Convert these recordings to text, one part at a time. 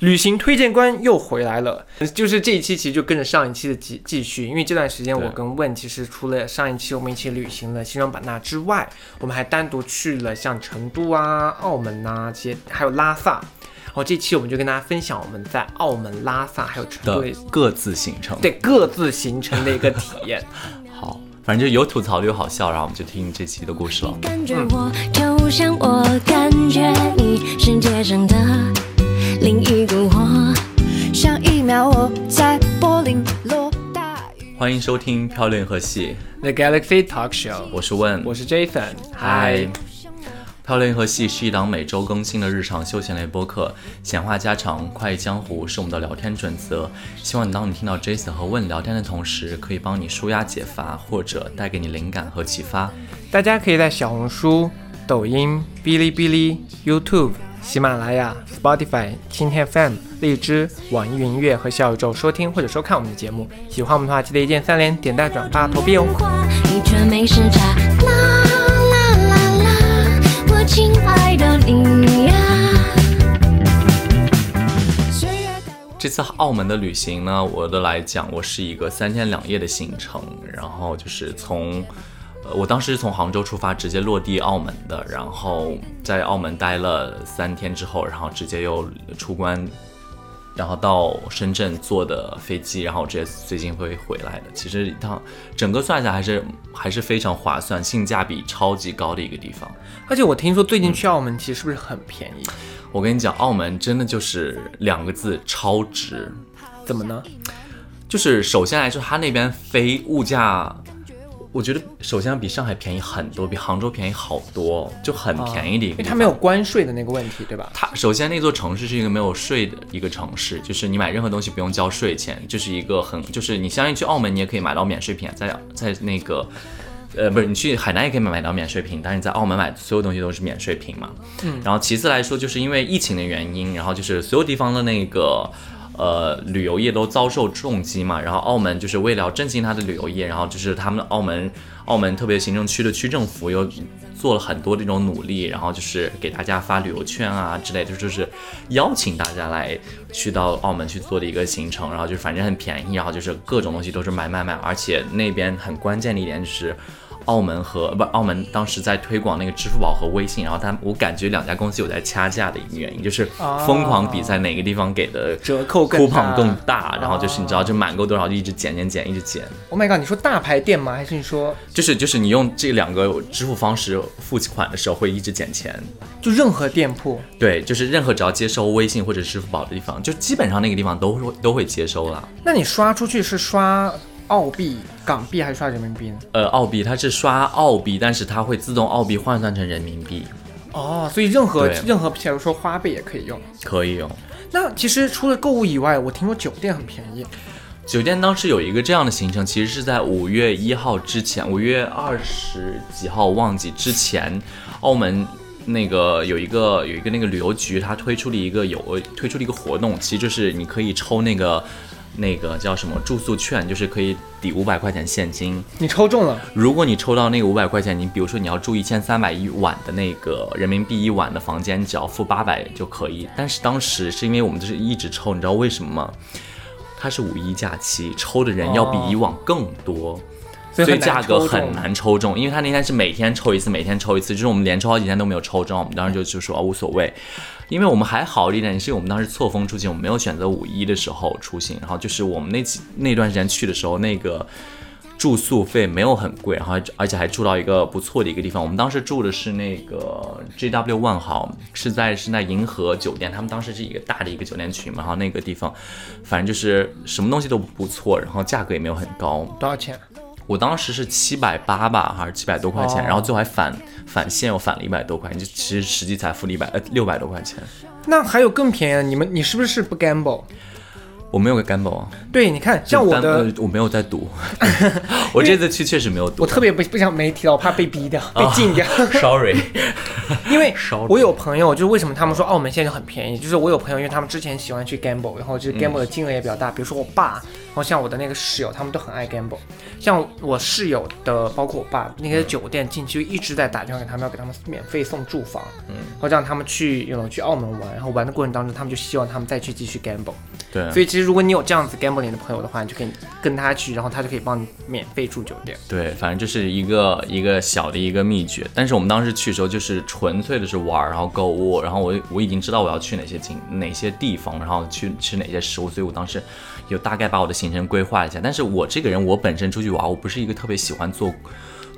旅行推荐官又回来了，就是这一期其实就跟着上一期的继继续，因为这段时间我跟问其实除了上一期我们一起旅行了西双版纳之外，我们还单独去了像成都啊、澳门呐这些，还有拉萨。然后这期我们就跟大家分享我们在澳门、拉萨还有成都的 各自行程。对各自行程的一个体验。好，反正就有吐槽又好笑，然后我们就听这期的故事了。感另一个我。上一秒我在柏林落大雨。欢迎收听《漂亮和戏》，The Galaxy Talk Show，我是问，我是 Jason，嗨。漂亮和戏是一档每周更新的日常休闲类播客，闲话家常、快意江湖是我们的聊天准则。希望当你听到 Jason 和问聊天的同时，可以帮你舒压解乏，或者带给你灵感和启发。大家可以在小红书、抖音、哔哩哔哩、YouTube、喜马拉雅、Spotify、蜻蜓 FM、荔枝、网易云音乐和小宇宙收听或者收看我们的节目。喜欢我们的话，记得一键三连、点赞、转发、投币哦。你却没时差，啦啦啦啦，我亲爱的你呀。岁月带我这次澳门的旅行呢，我的来讲，我是一个三天两夜的行程，然后就是从，呃，我当时是从杭州出发，直接落地澳门的，然后在澳门待了三天之后，然后直接又出关，然后到深圳坐的飞机，然后直接最近会回来的。其实一趟整个算下来还是还是非常划算，性价比超级高的一个地方。而且我听说最近去澳门其实是不是很便宜？我跟你讲，澳门真的就是两个字，超值。怎么呢？就是首先来说，它那边飞物价，我觉得首先比上海便宜很多，比杭州便宜好多，就很便宜的一个。因为它没有关税的那个问题，对吧？它首先那座城市是一个没有税的一个城市，就是你买任何东西不用交税钱，就是一个很就是你相当于去澳门你也可以买到免税品，在在那个。呃，不是，你去海南也可以买到免税品，但是你在澳门买所有东西都是免税品嘛。嗯。然后其次来说，就是因为疫情的原因，然后就是所有地方的那个呃旅游业都遭受重击嘛。然后澳门就是为了振兴它的旅游业，然后就是他们澳门澳门特别行政区的区政府又做了很多这种努力，然后就是给大家发旅游券啊之类的，就是邀请大家来去到澳门去做的一个行程，然后就是反正很便宜，然后就是各种东西都是买买买，而且那边很关键的一点就是。澳门和不，澳门当时在推广那个支付宝和微信，然后他我感觉两家公司有在掐架的一个原因，就是疯狂比在哪个地方给的折扣更 coupon 更大，然后就是你知道，就满够多少就一直减减减，一直减，Oh my god！你说大牌店吗？还是你说就是就是你用这两个支付方式付款的时候会一直减钱，就任何店铺？对，就是任何只要接收微信或者支付宝的地方，就基本上那个地方都会都会接收了。那你刷出去是刷澳币、港币还是刷人民币呢？呃，澳币它是刷澳币，但是它会自动澳币换算成人民币，哦，所以任何任何，比如说花呗也可以用。可以用。那其实除了购物以外，我听说酒店很便宜。酒店当时有一个这样的行程，其实是在五月一号之前，五月二十几号忘记之前，澳门那个有一个有一个那个旅游局，它推出了一个有推出了一个活动，其实就是你可以抽那个那个叫什么住宿券，就是可以抵五百块钱现金。你抽中了，如果你抽到那个五百块钱，你比如说你要住一千三百一晚的那个人民币一晚的房间，只要付八百就可以。但是当时是因为我们就是一直抽，你知道为什么吗？它是五一假期，抽的人要比以往更多。所以所以价格很难抽中，因为他那天是每天抽一次，每天抽一次，就是我们连抽好几天都没有抽中，我们当时就就说、啊无所谓，因为我们还好一点，是因为我们当时错峰出行，我们没有选择五一的时候出行，然后就是我们那几那段时间去的时候，那个住宿费没有很贵，然后而且还住到一个不错的一个地方，我们当时住的是那个 JW 万豪，是在是在银河酒店，他们当时是一个大的一个酒店群嘛，然后那个地方反正就是什么东西都不错，然后价格也没有很高，多少钱？我当时是七百八吧，还是七百多块钱，哦然后最后还返返现，又返了一百多块钱，就其实实际才付了一百呃六百多块钱。那还有更便宜的，你们你是不是不 gamble？我没有个 gamble 啊，对，你看像我的呃，我没有在赌，我这次去确实没有赌。我特别不不想媒体了，我怕被逼掉、被禁掉。sorry，因为烧我有朋友，就是为什么他们说澳门现在就很便宜，就是我有朋友，因为他们之前喜欢去 gamble，然后就是 gamble 的金额也比较大，比如说我爸后像我的那个室友，他们都很爱 gamble。像我室友的，包括我爸，那些酒店近期就一直在打电话给他们，要给他们免费送住房，嗯，然后让他们去，有去澳门玩，然后玩的过程当中，他们就希望他们再去继续 gamble。对，所以其实如果你有这样子 gambling 的朋友的话，你就可以跟他去，然后他就可以帮你免费住酒店。对，反正就是一个一个小的一个秘诀。但是我们当时去的时候，就是纯粹的是玩儿，然后购物，然后我我已经知道我要去哪些景哪些地方，然后去吃哪些食物，所以我当时有大概把我的行程规划一下。但是我这个人，我本身出去玩，我不是一个特别喜欢做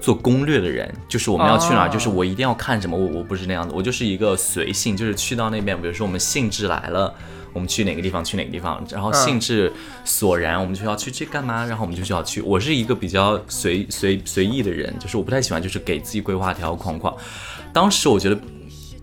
做攻略的人，就是我们要去哪儿，哦就是我一定要看什么，我我不是那样的，我就是一个随性，就是去到那边，比如说我们兴致来了。我们去哪个地方去哪个地方，然后兴致索然，我们就要去这干嘛，然后我们就需要去。我是一个比较随随随意的人，就是我不太喜欢就是给自己规划条条框框。当时我觉得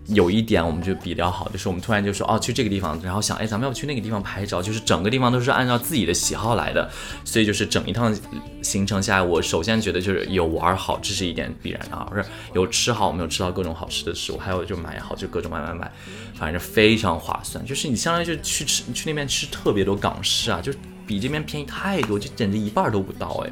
有一点我们就比较好，就是我们突然就说哦去这个地方，然后想哎咱们要不去那个地方拍照，就是整个地方都是按照自己的喜好来的，所以就是整一趟行程下来，我首先觉得就是有玩好，这是一点必然的啊，不是有吃好，我们有吃到各种好吃的食物，还有就买好就各种买买买，反正非常划算，就是你相当于就去吃去那边吃特别多港式啊，就比这边便宜太多，就简直一半都不到哎。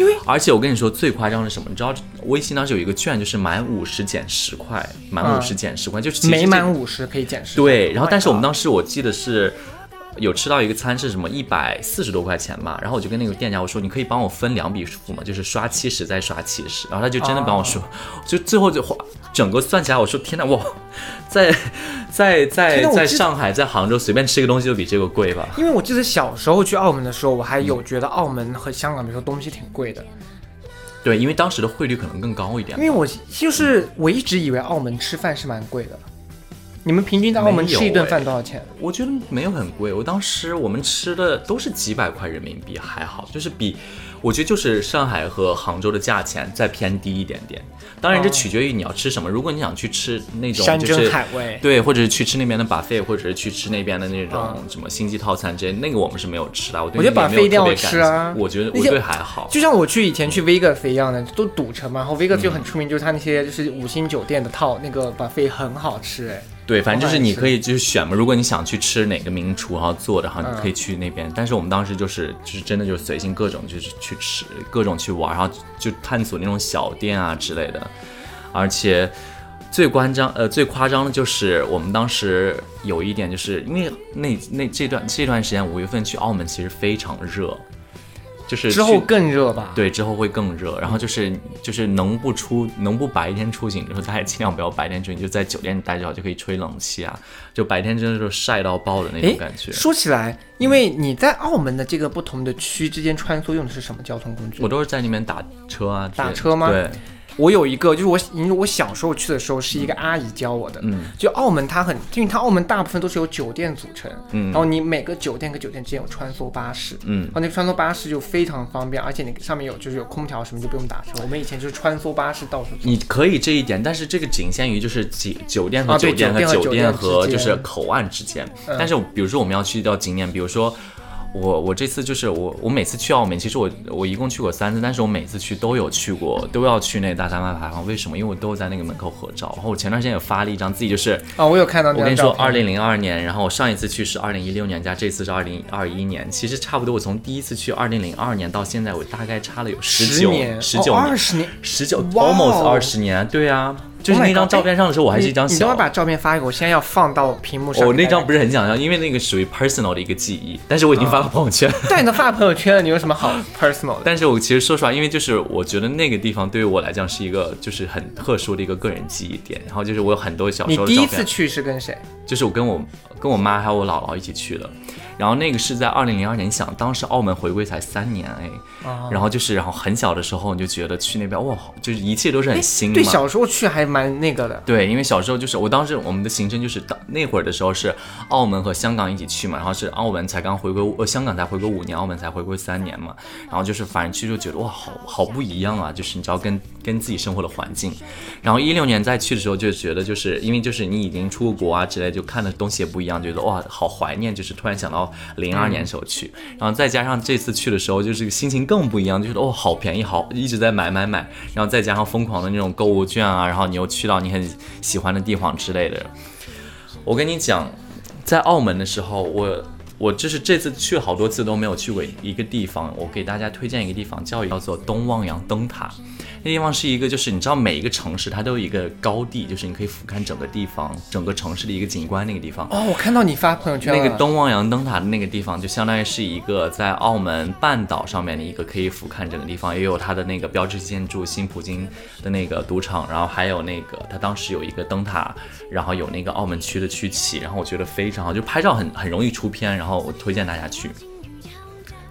因为而且我跟你说最夸张的是什么？你知道微信当时有一个券，就是满五十减十块，满五十减十块，就是其实每满五十可以减十。对，然后但是我们当当时我记得是有吃到一个餐是什么一百四十多块钱嘛，然后我就跟那个店家我说，你可以帮我分两笔付嘛？就是刷七十再刷七十，然后他就真的帮我说，就最后就花整个算起来，我说天呐，哇，在在在在上海在杭州随便吃一个东西都比这个贵吧？因为我记得小时候去澳门的时候，我还有觉得澳门和香港，比如说东西挺贵的，对，因为当时的汇率可能更高一点因。为我就是我一直以为澳门吃饭是蛮贵的。你们平均在澳门吃一顿饭多少钱？我觉得没有很贵，我当时我们吃的都是几百块人民币，还好，就是比我觉得就是上海和杭州的价钱再偏低一点点。当然这哦取决于你要吃什么，如果你想去吃那种山珍就是海味。对，或者是去吃那边的 buffet，或者是去吃那边的那种嗯什么星级套餐之类，那个我们是没有吃的。我觉得 buffet 一定要吃啊我觉得那些我对还好。就像我去以前去 Vegas 一样的，都赌城嘛，然后 Vegas 就很出名，就是它那些就是五星酒店的套那个 buffet 很好吃哎。对，反正就是你可以就是选嘛，如果你想去吃哪个名厨，然后做的，哈你嗯可以去那边。但是我们当时就是就是真的就是随性各种就是去吃，各种去玩，然后就探索那种小店啊之类的。而且最夸张呃最夸张的就是我们当时有一点就是因为那那这段这段时间五月份去澳门其实非常热，就是之后更热吧？对，之后会更热，然后就是就是能不出能不白天出行的时候，大家尽量不要白天出行，就在酒店里待着好，就可以吹冷气啊。就白天真的是晒到爆的那种感觉。说起来，因为你在澳门的这个不同的区之间穿梭，用的是什么交通工具？我都是在那边打车啊，打车吗对，我有一个，就是我，因为我小时候去的时候是一个阿姨教我的。嗯，就澳门它很，因为它澳门大部分都是由酒店组成，嗯然后你每个酒店跟酒店之间有穿梭巴士，嗯然后那个穿梭巴士就非常方便，而且你上面有就是有空调什么就不用打车。我们以前就是穿梭巴士到处走。你可以这一点，但是这个仅限于就是酒酒店和酒店和酒店和就是口岸之间。嗯但是比如说我们要去到景点，比如说。我我这次就是我我每次去澳门，其实我我一共去过三次，但是我每次去都有去过，都要去那大三巴牌坊。为什么？因为我都有在那个门口合照。然后我前段时间也发了一张自己就是啊，我有看到那我跟你说。二零零二年，然后我上一次去是二零一六年加这次是二零二一年，其实差不多。我从第一次去二零零二年到现在，我大概差了有十九十九年，二十年。十九哦 almost 二十年。对啊，就是 Oh 那张照片上的时候，我还是一张小你你等会儿。把照片发给我，现在要放到屏幕上。我、那张不是很想要，因为那个属于 personal 的一个记忆，但是我已经发到朋友圈。但你都发朋友圈了，你有什么好 personal 的？但是我其实说实话，因为就是我觉得那个地方对于我来讲是一个就是很特殊的一个个人记忆点。然后就是我有很多小时候第一次去是跟谁？就是我跟我跟我妈还有我姥姥一起去的。然后那个是在二零零二年，你想当时澳门回归才三年哎，啊然后就是然后很小的时候你就觉得去那边哇，就是一切都是很新嘛。对，小时候去还蛮那个的。对，因为小时候就是我当时我们的行程就是当那会儿的时候是澳门和香港一起去嘛，然后是澳门才刚回归，呃香港才回归五年，澳门才回归三年嘛，然后就是反正去就觉得哇好好不一样啊，就是你知道跟跟自己生活的环境，然后一六年再去的时候就觉得就是因为就是你已经出过国啊之类，就看的东西也不一样，觉得哇好怀念，就是突然想到零二年时候去，然后再加上这次去的时候就是心情更不一样，就觉得哦好便宜，好一直在买买买，然后再加上疯狂的那种购物券啊，然后你又去到你很喜欢的地方之类的。我跟你讲，在澳门的时候，我我就是这次去了好多次都没有去过一个地方，我给大家推荐一个地方，叫叫做东望洋灯塔。那地方是一个，就是你知道每一个城市它都有一个高地，就是你可以俯瞰整个地方、整个城市的一个景观那个地方。哦，我看到你发朋友圈了那个东望洋灯塔的那个地方，就相当于是一个在澳门半岛上面的一个可以俯瞰整个地方，也有它的那个标志建筑新葡京的那个赌场，然后还有那个它当时有一个灯塔，然后有那个澳门区的区旗，然后我觉得非常好，就拍照很很容易出片，然后我推荐大家去。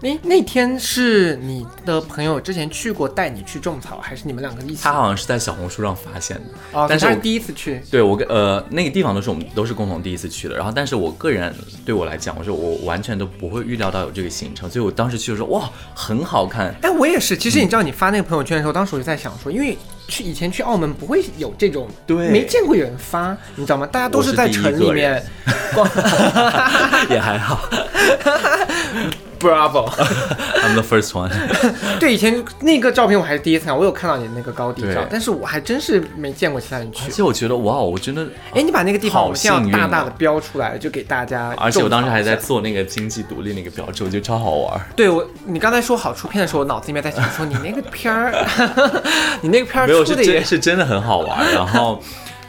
那那天是你的朋友之前去过带你去种草，还是你们两个一起？他好像是在小红书上发现的，哦，但是他是第一次去。对我跟呃那个地方都是我们都是共同第一次去的，然后但是我个人对我来讲，我说我完全都不会预料到有这个行程，所以我当时去的时候哇很好看，哎我也是，其实你知道，你发那个朋友圈的时候，当时我就在想说，因为去以前去澳门不会有这种，对没见过有人发，你知道吗？大家都是在城里面逛。也还好 Bravo！，I'm the first one。对，以前那个照片我还是第一次看，我有看到你那个高地照，但是我还真是没见过其他人去而。且我觉得哇，我真的，哎，你把那个地方好我们现在幸运哦要大大的标出来，就给大家。而且我当时还在。做那个经济独立那个标志，我觉得超好玩。对我，你刚才说好出片的时候，我脑子里面在想说，你那个片儿，你那个片儿没有是出的也真是真的很好玩，然后。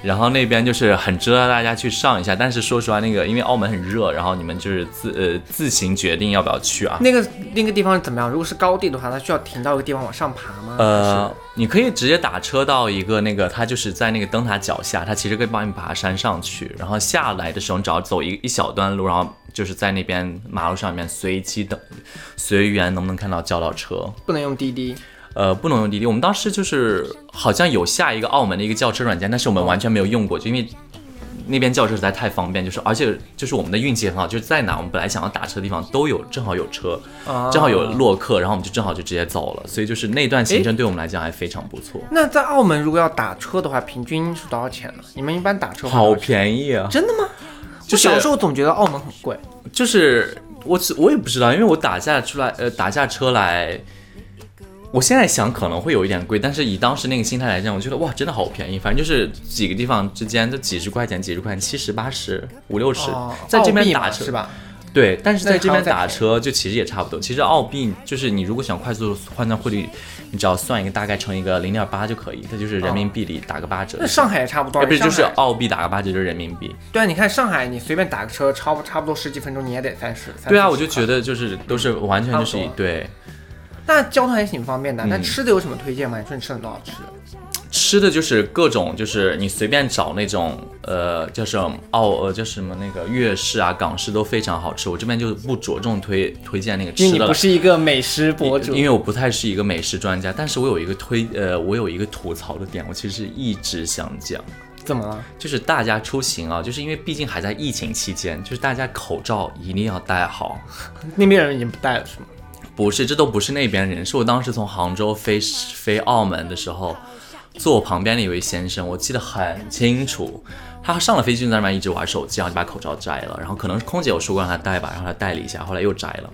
然后那边就是很值得大家去上一下，但是说实话，那个因为澳门很热，然后你们就是自呃自行决定要不要去啊。那个那个地方是怎么样？如果是高地的话，它需要停到一个地方往上爬吗？呃，你可以直接打车到一个那个，它就是在那个灯塔脚下，它其实可以帮你爬山上去，然后下来的时候你只要走一一小段路，然后就是在那边马路上面随机等随缘能不能看到叫到车。不能用滴滴。呃，不能用滴滴。我们当时就是好像有下一个澳门的一个叫车软件，但是我们完全没有用过，就因为那边叫车实在太方便，就是而且就是我们的运气也很好，就是在哪我们本来想要打车的地方都有，正好有车，啊正好有落客，然后我们就正好就直接走了，所以就是那段行程对我们来讲还非常不错，那在澳门如果要打车的话，平均是多少钱呢？你们一般打车好，便宜啊！真的吗？就是我小时候总觉得澳门很贵。就是我我也不知道，因为我打下出来呃打下车来。我现在想可能会有一点贵，但是以当时那个心态来讲，我觉得哇，真的好便宜。反正就是几个地方之间，就几十块钱、几十块钱、七十、八十、五六十哦，在这边打车是吧？对，但是在这边打车就其实也差不多。其实澳币就是你如果想快速换算汇率，你只要算一个大概乘一个零点八就可以，它就是人民币里打个八折。那上海也差不多，哎不是就是澳币打个八折就是人民币。对啊，你看上海，你随便打个车，差不差不多十几分钟，你也得三十。对啊，我就觉得就是都是完全就是一对。那交通还挺方便的。那嗯吃的有什么推荐吗？你说你吃了多好吃的？吃的就是各种，就是你随便找那种，呃，叫什么澳，呃，叫什么那个粤式啊、港式都非常好吃。我这边就不着重推推荐那个因为吃的了，你不是一个美食博主，因为我不太是一个美食专家，但是我有一个推，呃，我有一个吐槽的点，我其实一直想讲，怎么了？就是大家出行啊，就是因为毕竟还在疫情期间，就是大家口罩一定要戴好。那边人已经不戴了是吗？不是，这都不是那边人，是我当时从杭州飞飞澳门的时候，坐我旁边的一位先生，我记得很清楚。他上了飞机就在那边一直玩手机，然后就把口罩摘了，然后可能空姐有说过让他戴吧，然后他戴了一下，后来又摘了。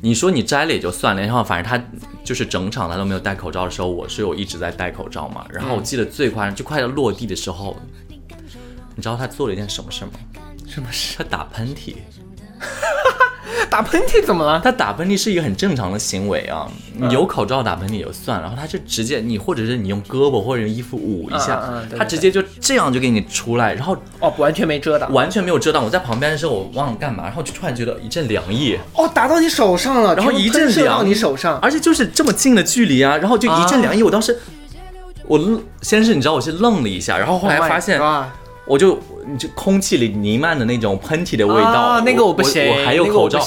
你说你摘了也就算了，然后反正他就是整场他都没有戴口罩的时候，我是有一直在戴口罩嘛。然后我记得最夸张，就快要落地的时候，你知道他做了一件什么事吗？什么事？他打喷嚏。打喷嚏怎么了？他打喷嚏是一个很正常的行为啊，你有口罩打喷嚏也就算了，然后他就直接你或者是你用胳膊或者用衣服捂一下，嗯嗯对对他直接就这样就给你出来，然后哦，完全没遮挡。完全没有遮挡。我在旁边的时候我忘了干嘛，然后就突然觉得一阵凉意，哦，打到你手上了，然后一阵全部喷射到凉你手上。而且就是这么近的距离啊，然后就一阵凉意，我当时。我愣先是你知道我是愣了一下，然后后来 Oh 发现我就你就空气里弥漫的那种喷嚏的味道，啊，那个我不行，我还有口罩。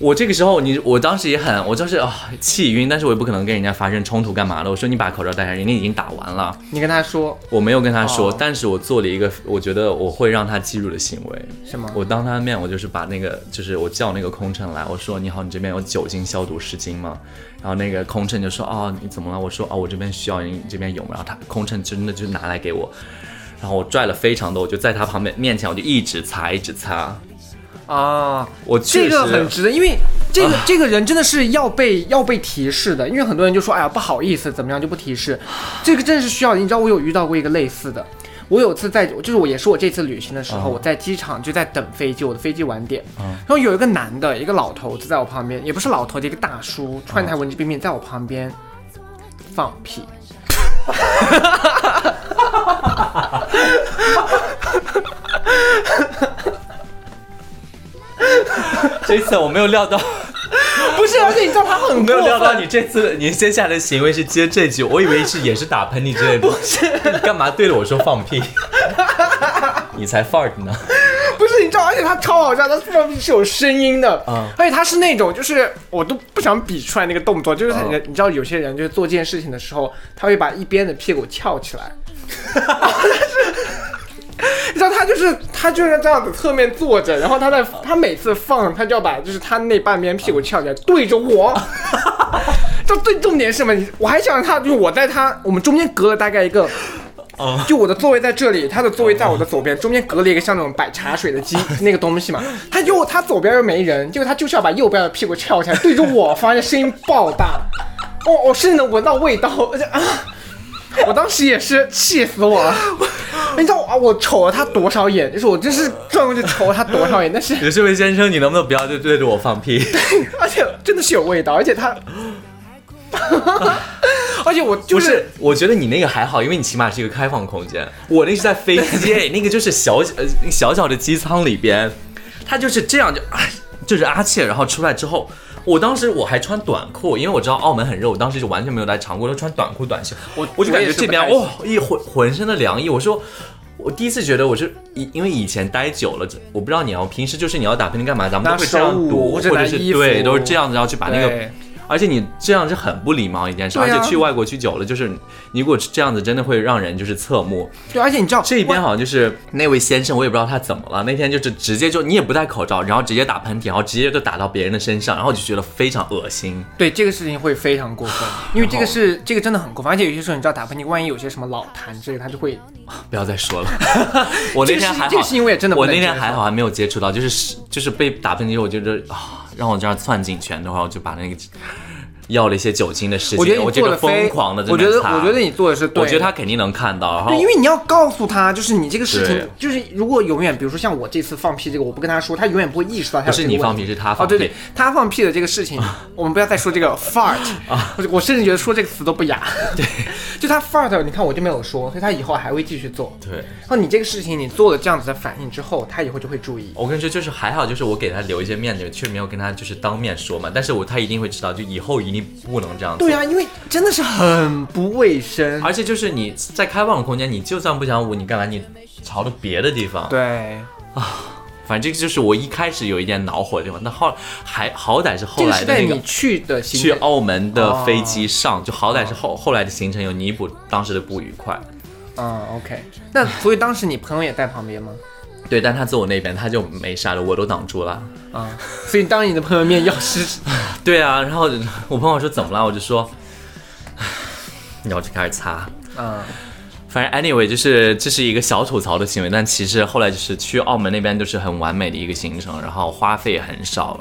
我这个时候，你我当时也很，我就是啊气晕，但是我也不可能跟人家发生冲突干嘛的。我说你把口罩戴上，人家已经打完了，你跟他说我没有跟他说，哦但是我做了一个我觉得我会让他记住的行为。什么？我当他的面，我就是把那个，就是我叫那个空乘来，我说你好，你这边有酒精消毒湿巾吗？然后那个空乘就说哦你怎么了？我说哦我这边需要，你这边有吗？然后他空乘真的就拿来给我，然后我拽了非常多，我就在他旁边面前我就一直擦一直擦，啊，我这个很值得，因为这个、这个人真的是要被要被提示的，因为很多人就说，哎呀不好意思，怎么样就不提示，这个真的是需要。你知道我有遇到过一个类似的，我有次在，就是我也是我这次旅行的时候，嗯我在机场就在等飞机，我的飞机晚点，嗯然后有一个男的，一个老头子在我旁边，也不是老头子，一个大叔，穿一台文质彬彬，在我旁边放屁。这一次我没有料到，不是，而且你知道他很没有料到你这次你接下来的行为是接这句，我以为是也是打喷嚏之类的。不是，你干嘛对着我说放屁？你才 fart 呢。不是，你知道，而且他超好笑，他放屁是有声音的，嗯。而且他是那种，就是我都不想比出来那个动作，就是他嗯。你知道有些人就是做这件事情的时候，他会把一边的屁股翘起来，你知道他就是他就是这样子侧面坐着，然后他在他每次放，他就要把就是他那半边屁股翘起来对着我。这最重点是什么？你我还想让他，就是我在他我们中间隔了大概一个哦就我的座位在这里，他的座位在我的左边，中间隔了一个像那种摆茶水的机 那个东西嘛。他又他左边又没人，结果他就是要把右边的屁股翘起来对着我，发现声音爆大，哦，我甚至能闻到味道，而且啊，我当时也是气死我了。你知道啊，我瞅了他多少眼，就是我真是转过去瞅了他多少眼，但是 有这位先生，你能不能不要对对着我放屁？对而且真的是有味道，而且他，而且我就不是，我觉得你那个还好，因为你起码是一个开放空间。我那是在飞机，那个就是小呃小小的机舱里边，他就是这样就哎，就是阿切，然后出来之后。我当时我还穿短裤，因为我知道澳门很热，我当时就完全没有带长裤，都穿短裤短袖。我我就感觉这边哇，一浑浑身的凉意。我说，我第一次觉得我是因因为以前待久了，我不知道你要平时就是你要打喷嚏干嘛，咱们都会这样手捂，或者是对，都是这样子然后去把那个对而且你这样是很不礼貌一件事，啊而且去外国去久了，就是你如果这样子，真的会让人就是侧目。对，而且你知道这边好像就是那位先生，我也不知道他怎么了，那天就是直接就你也不戴口罩，然后直接打喷嚏，然后直接就打到别人的身上，然后我就觉得非常恶心。对这个事情会非常过分，因为这个是这个真的很过分，而且有些时候你知道打喷嚏，万一有些什么老痰之类，他就会 不要再说了，我那天还好，这个事情我也真的我能接受那天还好，还没有接触到，就是就是被打喷嚏我觉得啊，让我这样攥紧拳的话我就把那个要了一些酒精的事情，我觉得我这个疯狂的，我觉得我觉得你做的是对，我觉得他肯定能看到，对，因为你要告诉他，就是你这个事情，就是如果永远，比如说像我这次放屁这个，我不跟他说，他永远不会意识到他不是你放屁，是他哦，放屁。对对，他放屁的这个事情，我们不要再说这个 fart 啊，我我甚至觉得说这个词都不雅。对，就他 fart，你看我就没有说，所以他以后还会继续做。对，然后你这个事情你做了这样子的反应之后，他以后就会注意。我跟你说，就是还好，就是我给他留一些面子，却没有跟他就是当面说嘛，但是我他一定会知道，就以后一定不能这样做。对啊，因为真的是很不卫生。而且就是你在开放的空间，你就算不想捂，你干嘛？你朝着别的地方。，对啊，反正这个就是我一开始有一点恼火的地方，那后还好歹是后来的那个你去的行去澳门的哦飞机上，就好歹是后后来的行程有弥补当时的不愉快。嗯，OK。那所以当时你朋友也在旁边吗？对，但他坐我那边，他就没啥了，我都挡住了。啊、所以当你的朋友面要是对啊，然后我朋友说怎么了，我就说，唉然后就开始擦。嗯，反正 anyway 就是这是一个小吐槽的行为，但其实后来就是去澳门那边就是很完美的一个行程，然后花费也很少，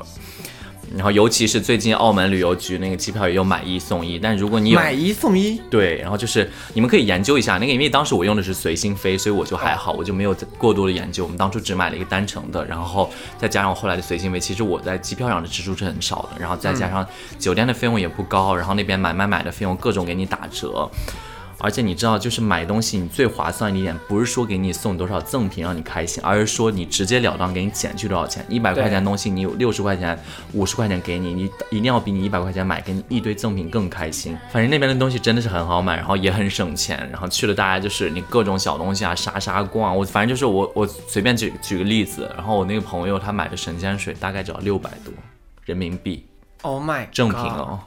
然后尤其是最近澳门旅游局那个机票也有买一送一，但如果你有买一送一，对，然后就是你们可以研究一下那个，因为当时我用的是随心飞，所以我就还好，我就没有过多的研究。我们当初只买了一个单程的，然后再加上我后来的随心飞，其实我在机票上的支出是很少的，然后再加上酒店的费用也不高，然后那边买买买的费用各种给你打折。而且你知道，就是买东西你最划算的一点，不是说给你送多少赠品让你开心，而是说你直截了当给你减去多少钱。一百块钱的东西，你有六十块钱、五十块钱给你，你一定要比你一百块钱买给你一堆赠品更开心。反正那边的东西真的是很好买，然后也很省钱。然后去了大家就是你各种小东西啊，沙沙逛，我反正就是我我随便举举个例子，然后我那个朋友他买的神仙水大概只要六百多人民币。Oh my，正品哦。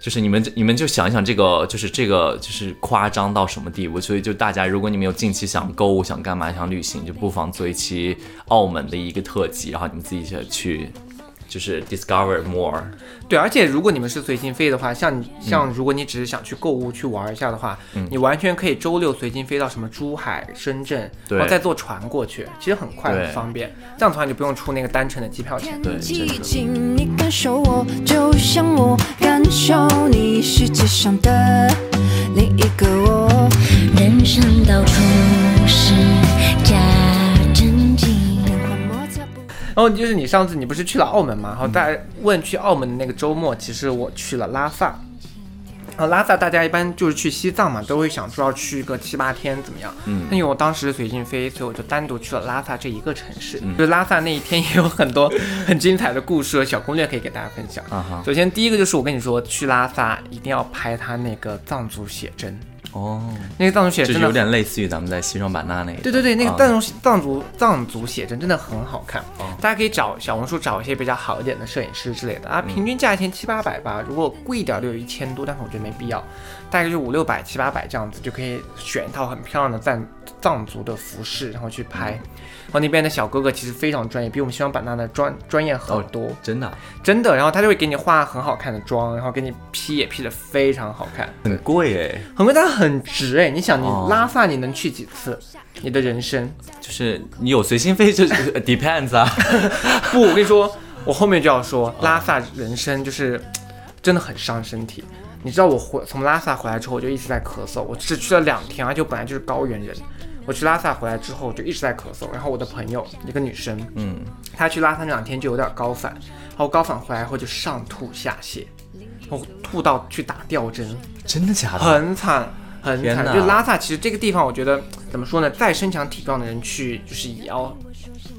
就是你们你们就想一想这个，就是这个就是夸张到什么地步？所以就大家，如果你们有近期想购物、想干嘛、想旅行，就不妨做一期澳门的一个特辑，然后你们自己去就是 discover more。对，而且如果你们是随心飞的话，像你像如果你只是想去购物去玩一下的话，嗯你完全可以周六随心飞到什么珠海、深圳，然后再坐船过去，其实很快很方便。这样的话，你就不用出那个单程的机票钱。对，你感受我，就像我感受你世界上的另一个我。人人生到处然后就是你上次你不是去了澳门嘛？然后大家问去澳门的那个周末，其实我去了拉萨。然后拉萨大家一般就是去西藏嘛，都会想说要去个七八天怎么样？嗯那因为我当时随性飞，所以我就单独去了拉萨这一个城市。嗯就拉萨那一天也有很多 很精彩的故事和小攻略可以给大家分享。啊哈，首先第一个就是我跟你说，去拉萨一定要拍他那个藏族写真，哦，那个藏族写真真的就是有点类似于咱们在西双版纳那个。对对对，那个啊。藏族、藏族藏族写真真的很好看，哦。大家可以找小红书找一些比较好一点的摄影师之类的。嗯。啊，平均价钱七八百吧，如果贵一点就有一千多，但是我觉得没必要，大概就五六百、七八百这样子就可以选一套很漂亮的藏藏族的服饰，然后去拍。嗯。然后那边的小哥哥其实非常专业，比我们西双版纳的专专业很多，真的啊。真的。然后他就会给你化很好看的妆，然后给你 P 也 P 的非常好看，很贵哎，很贵，但是很值哎。你想，你哦拉萨你能去几次？你的人生？就是你有随心飞就是 depends 啊。不，我跟你说，我后面就要说，拉萨人生就是真的很伤身体。你知道我回从拉萨回来之后，我就一直在咳嗽，我只去了两天，而且我本来就是高原人。我去拉萨回来之后就一直在咳嗽，然后我的朋友一个女生，嗯，她去拉萨那两天就有点高反，然后高反回来后就上吐下泻，然后吐到去打吊针，真的假的？很惨很惨。就拉萨其实这个地方，我觉得怎么说呢，再身强体壮的人去，就是也要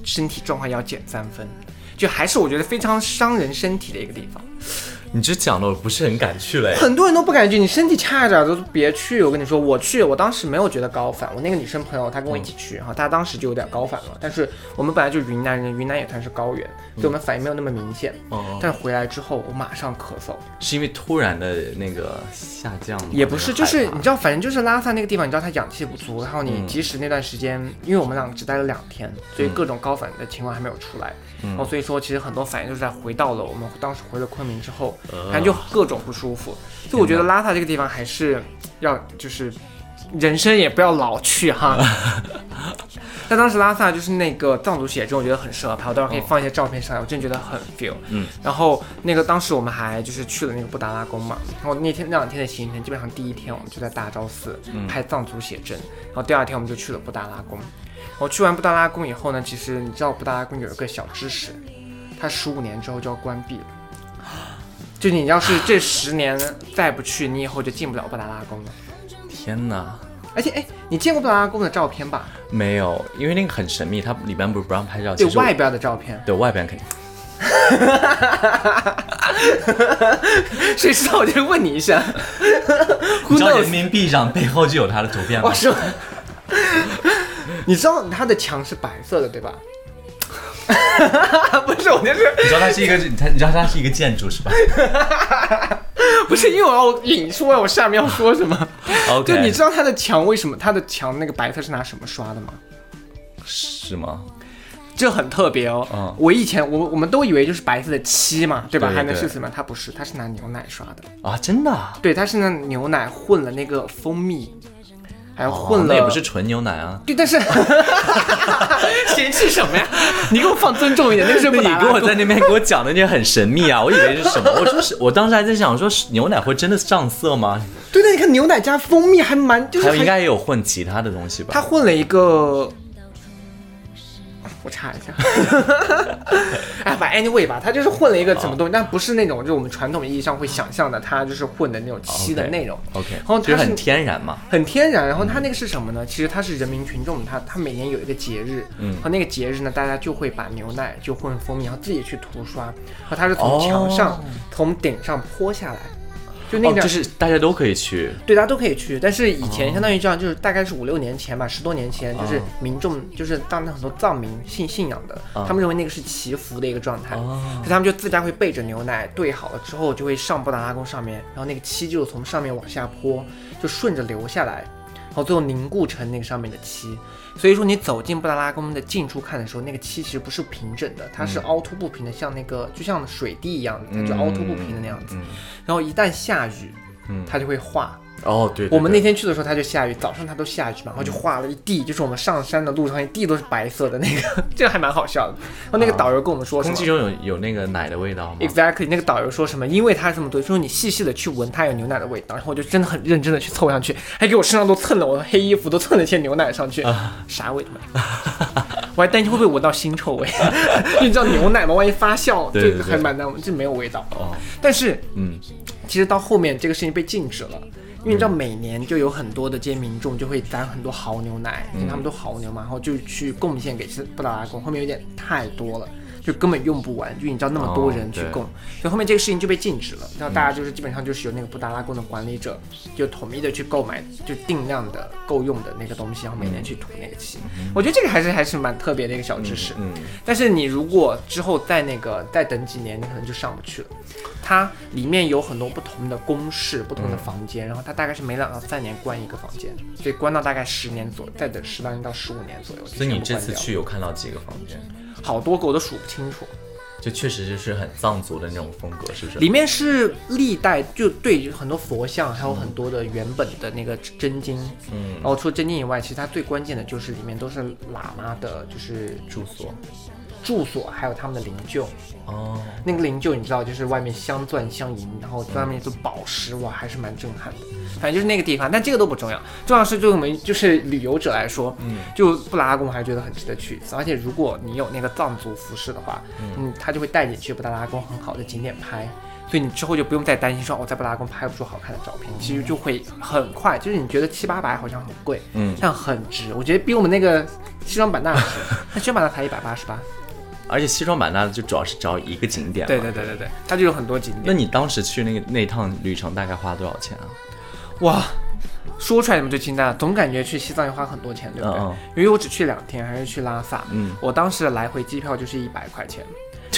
身体状况也要减三分，就还是我觉得非常伤人身体的一个地方。你这讲的我不是很敢去嘞。很多人都不敢去，你身体差一点都别去。我跟你说，我去，我当时没有觉得高反。我那个女生朋友她跟我一起去，然后她当时就有点高反了。但是我们本来就云南人，云南也算是高原，所以我们反应没有那么明显。嗯，但是回来之后，我马上咳嗽。是因为突然的那个下降吗？也不是，就是你知道，反正就是拉萨那个地方，你知道它氧气不足，然后你嗯即使那段时间，因为我们两个只待了两天，所以嗯各种高反的情况还没有出来，然后所以说其实很多反应就是在回到了我们当时回了昆明之后，呃反正就各种不舒服。所以我觉得拉萨这个地方还是要就是人生也不要老去哈。但当时拉萨就是那个藏族写真，我觉得很适合拍，我待会儿可以放一些照片上来，我真的觉得很 feel。嗯，然后那个当时我们还就是去了那个布达拉宫嘛，然后那天那两天的行程，基本上第一天我们就在大昭寺嗯拍藏族写真，然后第二天我们就去了布达拉宫。我去完布达拉宫以后呢，其实你知道布达拉宫有一个小知识，它十五年之后就要关闭了。就你要是这十年再不去，你以后就进不了布达拉宫了。天哪，而且哎，你见过布达拉宫的照片吧？没有，因为那个很神秘，它里边不是不让拍照，对外边的照片，对外边肯定。谁知道我就问你一下。你知道 人民币上背后就有它的图片吗哇，？是吗？你知道它的墙是白色的对吧？不是，我就是你知道它是一个，它你知道它是一个建筑是吧 不是因为我要引出来我下面要说什么。OK，就你知道它的墙为什么它的墙那个白色是拿什么刷的吗？是吗？这很特别哦。嗯我以前我我们都以为就是白色的漆嘛，对吧？对对还能是什么？它不是，它是拿牛奶刷的。啊，真的啊？对，它是拿牛奶混了那个蜂蜜，还有混哦了。那也不是纯牛奶啊。对，但是 嫌弃什么呀？你给我放尊重一点，那个是那你布达拉宫跟我在那边给我讲的那些很神秘啊，我以为是什么？我说是，我当时还在想说，是牛奶会真的上色吗？对对，你看牛奶加蜂蜜还蛮就是还有应该也有混其他的东西吧？他混了一个，我查一下，哎，反正 anyway 吧，他就是混了一个什么东西，但不是那种就是我们传统意义上会想象的，他就是混的那种漆的内容。OK，然后它是就是很天然嘛。很天然，然后他那个是什么呢？其实他是人民群众，他他每年有一个节日，嗯和那个节日呢，大家就会把牛奶就混蜂蜜，然后自己去涂刷，然后它是从墙上、哦从顶上泼下来，就那哦，个、就是大家都可以去。对，大家都可以去，但是以前哦相当于这样，就是大概是五六年前吧，十多年前，就是哦民众，就是当时很多藏民信信仰的，哦他们认为那个是祈福的一个状态，哦所以他们就自家会备着牛奶兑好了之后，就会上布达拉宫上面，然后那个漆就从上面往下泼，就顺着流下来，然后最后凝固成那个上面的漆。所以说你走进布达拉宫的近处看的时候，那个漆其实不是平整的，它是凹凸不平的，像那个就像水滴一样的，它就凹凸不平的那样子。嗯然后一旦下雨，嗯它就会化，哦，对对我们那天去的时候，它就下雨，早上它都下雨嘛，然后就化了一地，就是我们上山的路上一地都是白色的那个，这个还蛮好笑的。然后那个导游跟我们说什么空气中有有那个奶的味道吗？Exactly，那个导游说什么？因为它这么多，说你细细的去闻，它有牛奶的味道。然后我就真的很认真的去凑上去，还给我身上都蹭了，我的黑衣服都蹭了一些牛奶上去，啥味道。我还担心会不会闻到腥臭味，因为你知道牛奶嘛，万一发酵，对对对这个还蛮难闻，这没有味道。哦，但是嗯，其实到后面这个事情被禁止了，因为你知道每年就有很多的这些民众就会攒很多牦牛奶，因为他们都牦牛嘛，然后就去贡献给布达拉宫，后面有点太多了。就根本用不完，就你知道那么多人去供，所以后面这个事情就被禁止了。然后大家就是基本上就是由那个布达拉宫的管理者就统一的去购买就定量的够用的那个东西，然后每年去涂那个漆。我觉得这个还是还是蛮特别的一个小知识。嗯，但是你如果之后再那个再等几年，你可能就上不去了。它里面有很多不同的公室、不同的房间，然后它大概是每两到三年关一个房间，所以关到大概十年左右，再等十八年到十五年左右。所以你这次去有看到几个房间？好多个我都数不清楚，就确实就是很藏族的那种风格，是不是？里面是历代就对很多佛像，还有很多的原本的那个真经。嗯然后除了真经以外，其实它最关键的就是里面都是喇嘛的，就是住所。住所，还有他们的灵柩。哦，那个灵柩你知道，就是外面镶钻镶银，然后外面做宝石，哇，还是蛮震撼的。反正就是那个地方，但这个都不重要，重要是对我们就是旅游者来说，嗯，就布达拉宫，我还是觉得很值得去一次。而且如果你有那个藏族服饰的话，嗯，他就会带你去布达拉宫很好的景点拍。所以你之后就不用再担心说我在布达拉宫拍不出好看的照片，其实就会很快。就是你觉得七八百好像很贵，嗯但很值。我觉得比我们那个西双版纳值，那 西双版纳才一百八十八。而且西双版纳就主要是找一个景点。对对对对对，它就有很多景点。那你当时去那个那趟旅程大概花多少钱啊？哇，说出来你们就惊呆了，总感觉去西藏要花很多钱，对不对？因为我只去两天，还是去拉萨，嗯我当时的来回机票就是一百块钱，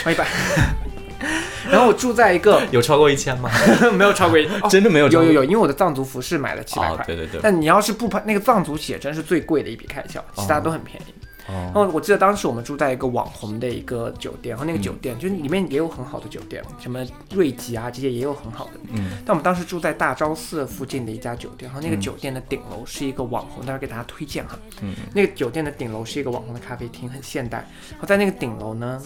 花一百。然后我住在一个 有超过一千吗？没有超过一，哦真的没有超过有有有，因为我的藏族服饰买了七百块，哦对对对但你要是不拍那个藏族写真是最贵的一笔开销，其他都很便宜。然哦，后我记得当时我们住在一个网红的一个酒店，然后那个嗯酒店、就是里面也有很好的酒店，什么瑞吉啊这些也有很好的。嗯，但我们当时住在大昭寺附近的一家酒店，然后那个酒店的顶楼是一个网红，待会儿给大家推荐哈。嗯，那个酒店的顶楼是一个网红的咖啡厅，很现代。然后在那个顶楼呢，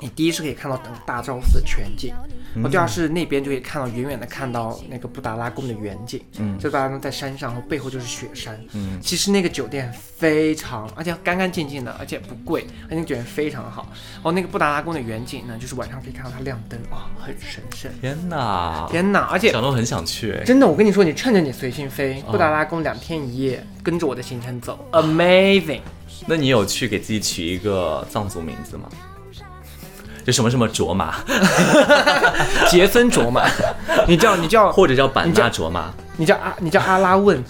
你第一是可以看到整个大昭寺的全景，然后第二是那边就可以看到远远的看到那个布达拉宫的远景。嗯就布达拉宫在山上，然后背后就是雪山。嗯，其实那个酒店非常，而且干干净净的，而且不贵，而且那个酒店非常好。然后那个布达拉宫的远景呢，就是晚上可以看到它亮灯，哇，很神圣。天哪，天哪！而且想都很想去哎。真的，我跟你说，你趁着你随性飞，哦布达拉宫两天一夜，跟着我的行程走，amazing。那你有去给自己取一个藏族名字吗？就什么什么卓玛，杰森卓玛，你叫你叫或者叫版你叫纳卓玛？你叫阿你叫阿拉问，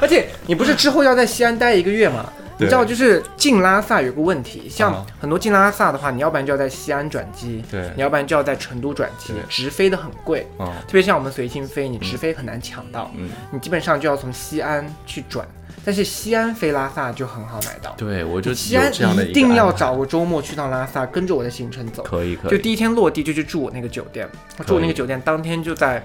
而且你不是之后要在西安待一个月吗？你知道，就是进拉萨有个问题，像啊很多进拉萨的话，你要不然就要在西安转机，对你要不然就要在成都转机，直飞的很贵，嗯特别像我们随心飞，你直飞很难抢到，嗯，你基本上就要从西安去转，但是西安飞拉萨就很好买到。对，我就西安一定要找个周末去趟拉萨，跟着我的行程走。可以可以，就第一天落地就去住我那个酒店，我住我那个酒店当天就在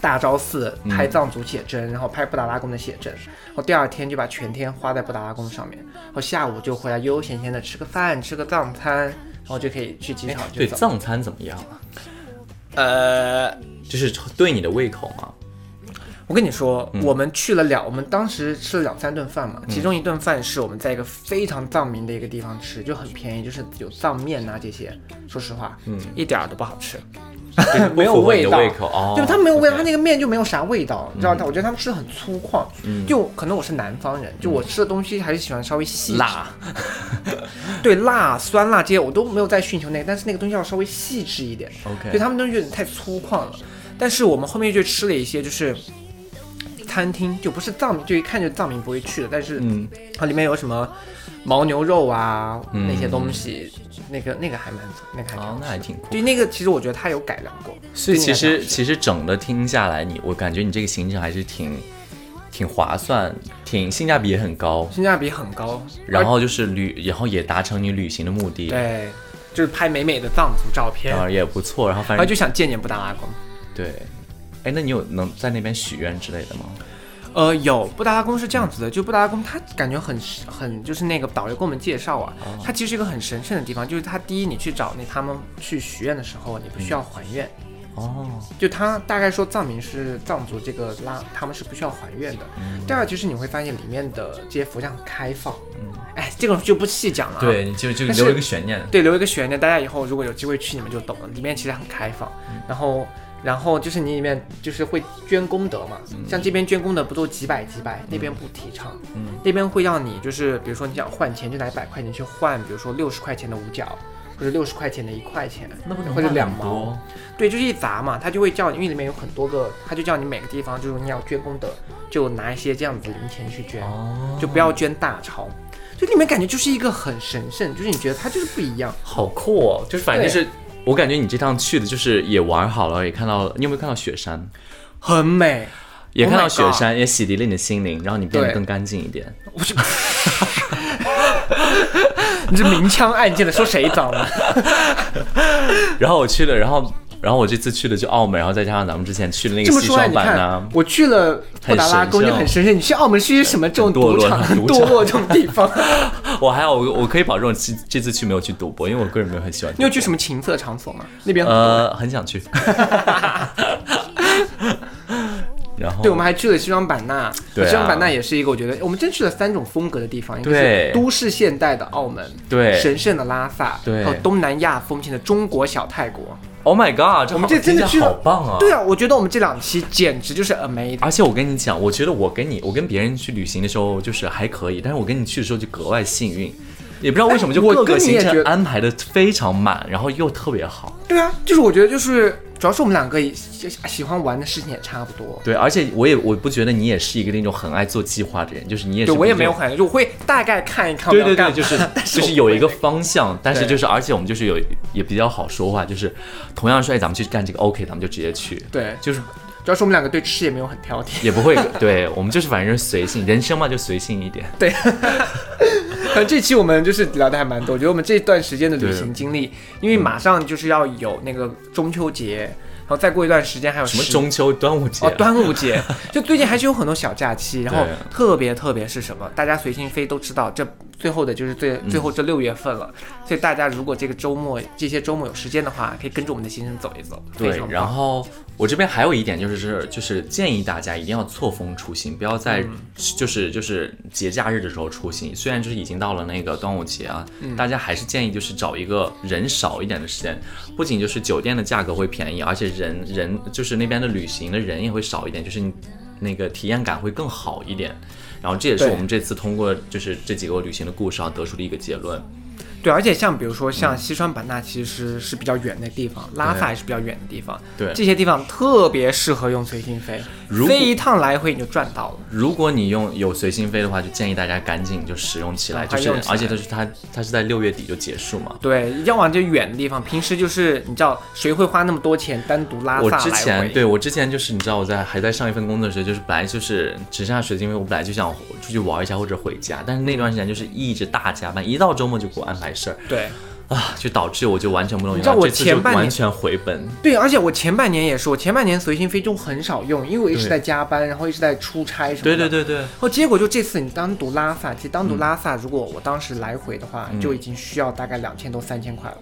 大昭寺拍藏族写真，然后拍布达拉宫的写真，然后第二天就把全天花在布达拉宫上面，然后下午就回来悠悠闲闲的吃个饭，吃个藏餐，然后就可以去机场就对。藏餐怎么样啊？呃，就是对你的胃口吗？我跟你说，嗯。我们去了两，我们当时吃了两三顿饭嘛，其中一顿饭是我们在一个非常藏民的一个地方吃，就很便宜，就是有藏面啊这些。说实话，嗯，一点儿都不好吃。没有味道。胃口哦，对，它没有味道，它那个面就没有啥味道，你知道吗？我觉得他们吃的很粗犷，嗯。就可能我是南方人，就我吃的东西还是喜欢稍微细，辣，对辣、酸辣这些我都没有在寻求那个，但是那个东西要稍微细致一点，OK。对他们东西有点太粗犷了。但是我们后面就吃了一些就是餐厅，就不是藏民，就一看就藏民不会去的，但是嗯，它里面有什么牦牛肉啊、嗯。那些东西，那个那个还蛮那个还哦，那还挺酷。对，那个其实我觉得它有改良过，所以其实其实整的听下来，你我感觉你这个行程还是挺挺划算，挺性价比也很高，性价比很高，然后就是旅，然后也达成你旅行的目的，对，就是拍美美的藏族照片，然后也不错，然后反正就想见见布达拉宫。对，哎，那你有能在那边许愿之类的吗？呃，有布达拉宫是这样子的，就布达拉宫它感觉很很就是那个导游给我们介绍啊，它其实是一个很神圣的地方，就是它第一你去找那他们去许愿的时候，你不需要还愿。哦，就他大概说藏民是藏族这个拉，他们是不需要还愿的。第二就是你会发现里面的这些佛像很开放，嗯，哎，这个就不细讲了啊。对，就就留一个悬念。对，留一个悬念，大家以后如果有机会去，你们就懂了。里面其实很开放，然后，然后就是你里面就是会捐功德嘛，像这边捐功德不都几百几百，那边不提倡，嗯那边会让你就是比如说你想换钱，就拿一百块钱去换，比如说六十块钱的五角。或者六十块钱的一块钱，那不能或者两毛，对，就是一砸嘛，他就会叫你，因为里面有很多个，他就叫你每个地方就是你要捐功德，就拿一些这样子的零钱去捐，哦就不要捐大钞。就里面感觉就是一个很神圣，就是你觉得它就是不一样。好酷哦！就是反正就是，我感觉你这趟去的就是也玩好了，也看到了，你有没有看到雪山？很美，也 Oh 看到雪山，也洗涤了你的心灵，然后你变得更干净一点。我去 你这明枪暗箭的说谁脏了？然后我去了，然后然后我这次去的就澳门，然后再加上咱们之前去的那个西双你版呐看，，我去了布达拉宫就很神圣，你去澳门是一些什么这种赌场、堕落这种地方？我还好，我我可以保证这这次去没有去赌博，因为我个人没有很喜欢。你有去什么情色场所吗？那边。呃，很想去。然后对，我们还去了西双版纳，对啊西双版纳也是一个我觉得我们真去了三种风格的地方，一个是都市现代的澳门，对神圣的拉萨，对还有东南亚风情的中国小泰国。，Oh my God，这我们这真的去好棒啊！对啊，我觉得我们这两期简直就是 amazing。而且我跟你讲，我觉得我跟你，我跟别人去旅行的时候就是还可以，但是我跟你去的时候就格外幸运，也不知道为什么，就各个行程安排的非常满，然后又特别好。对啊，就是我觉得就是主要是我们两个也喜喜欢玩的事情也差不多。对，而且我也我不觉得你也是一个那种很爱做计划的人，就是你也是对，我也没有很，就我会大概看一看我对对对。就是是 就是有一个方向，但是就是而且我们就是有也比较好说话，就是同样说哎咱们去干这个 OK，咱们就直接去，对，就是主要是我们两个对吃也没有很挑剔。也不会对我们就是反正随性，人生嘛就随性一点。对，反正这期我们就是聊的还蛮多。我觉得我们这段时间的旅行经历，因为马上就是要有那个中秋节，然后再过一段时间还有什么中秋、端午节，哦，端午节，就最近还是有很多小假期，然后特别特别是什么，大家随心飞都知道，这最后的就是最嗯。最后这六月份了，所以大家如果这个周末这些周末有时间的话，可以跟着我们的行程走一走，对然后我这边还有一点就是是就是建议大家一定要错峰出行，不要在嗯。就是就是节假日的时候出行。虽然就是已经到了那个端午节啊，嗯。大家还是建议就是找一个人少一点的时间，不仅就是酒店的价格会便宜，而且人人就是那边的旅行的人也会少一点，就是你那个体验感会更好一点。然后这也是我们这次通过就是这几个旅行的故事啊得出的一个结论。对，而且像比如说像西双版纳其实是比较远的地方，拉萨也是比较远的地方，对。这些地方特别适合用随心飞，如果飞一趟来回你就赚到了。如果你用有随心飞的话，就建议大家赶紧就使用起来，就是而且它是它它是在六月底就结束嘛。对，要往这远的地方，平时就是你知道谁会花那么多钱单独拉萨我来回？之前对我之前就是你知道我在还在上一份工作的时候，就是本来就是只剩下水晶飞，我本来就想出去玩一下或者回家，但是那段时间就是一直大加班，一到周末就给我安排事儿对啊，就导致我就完全不能用。你知道我这前半年完全回本，对，而且我前半年也是，我前半年随心飞就很少用，因为我一直在加班，然后一直在出差什么的。对对对对，然后结果就这次你单独拉萨，其实单独嗯拉萨，如果我当时来回的话，就已经需要大概两千多三千块了。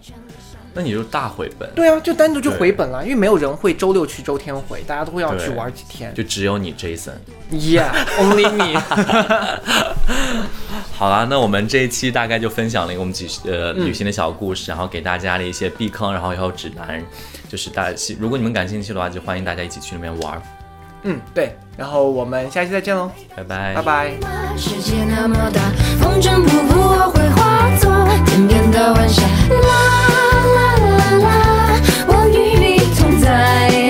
那你就大回本，对啊，就单独就回本了，因为没有人会周六去周天回，大家都会要去玩几天。就只有你 Jason。Yeah，only me 好啦，那我们这一期大概就分享了一个我们几呃嗯旅行的小故事，然后给大家的一些避坑，然后还有指南，就是大家如果你们感兴趣的话，就欢迎大家一起去那边玩。嗯，对，然后我们下期再见喽，拜拜，拜拜。世界那么大，风筝瀑布我会化作天边的晚霞。啦啦 time